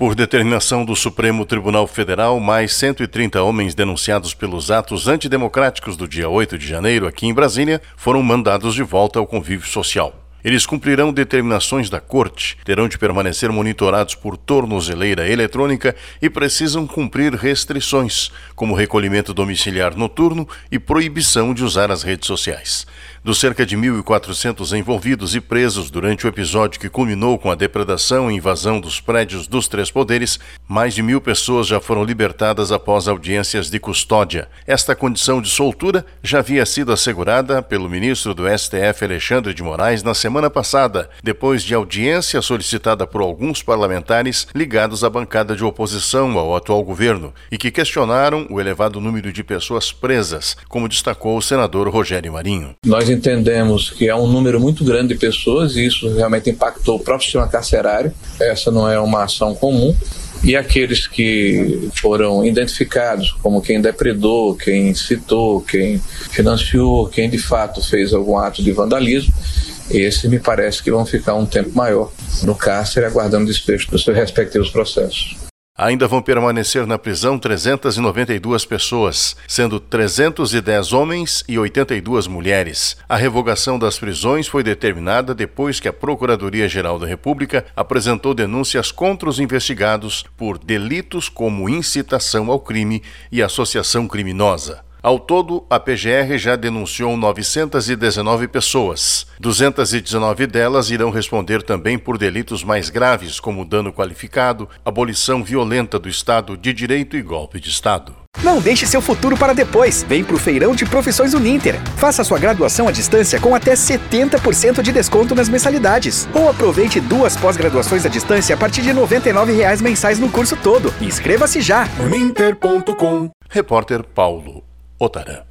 Por determinação do Supremo Tribunal Federal, mais 130 homens denunciados pelos atos antidemocráticos do dia 8 de janeiro aqui em Brasília foram mandados de volta ao convívio social. Eles cumprirão determinações da Corte, terão de permanecer monitorados por tornozeleira eletrônica e precisam cumprir restrições, como recolhimento domiciliar noturno e proibição de usar as redes sociais. Dos cerca de 1.400 envolvidos e presos durante o episódio que culminou com a depredação e invasão dos prédios dos três poderes, mais de mil pessoas já foram libertadas após audiências de custódia. Esta condição de soltura já havia sido assegurada pelo ministro do STF, Alexandre de Moraes, na semana passada, depois de audiência solicitada por alguns parlamentares ligados à bancada de oposição ao atual governo e que questionaram o elevado número de pessoas presas, como destacou o senador Rogério Marinho. Nós entendemos que há um número muito grande de pessoas e isso realmente impactou o próprio sistema carcerário. Essa não é uma ação comum. E aqueles que foram identificados como quem depredou, quem incitou, quem financiou, quem de fato fez algum ato de vandalismo, esses me parece que vão ficar um tempo maior no cárcere aguardando desfecho dos seus respectivos processos. Ainda vão permanecer na prisão 392 pessoas, sendo 310 homens e 82 mulheres. A revogação das prisões foi determinada depois que a Procuradoria-Geral da República apresentou denúncias contra os investigados por delitos como incitação ao crime e associação criminosa. Ao todo, a PGR já denunciou 919 pessoas. 219 delas irão responder também por delitos mais graves, como dano qualificado, abolição violenta do Estado de Direito e golpe de Estado. Não deixe seu futuro para depois. Vem para o Feirão de Profissões Uninter. Faça sua graduação à distância com até 70% de desconto nas mensalidades. Ou aproveite duas pós-graduações à distância a partir de R$ 99,00 mensais no curso todo. Inscreva-se já. Uninter.com Repórter Paulo 小樽。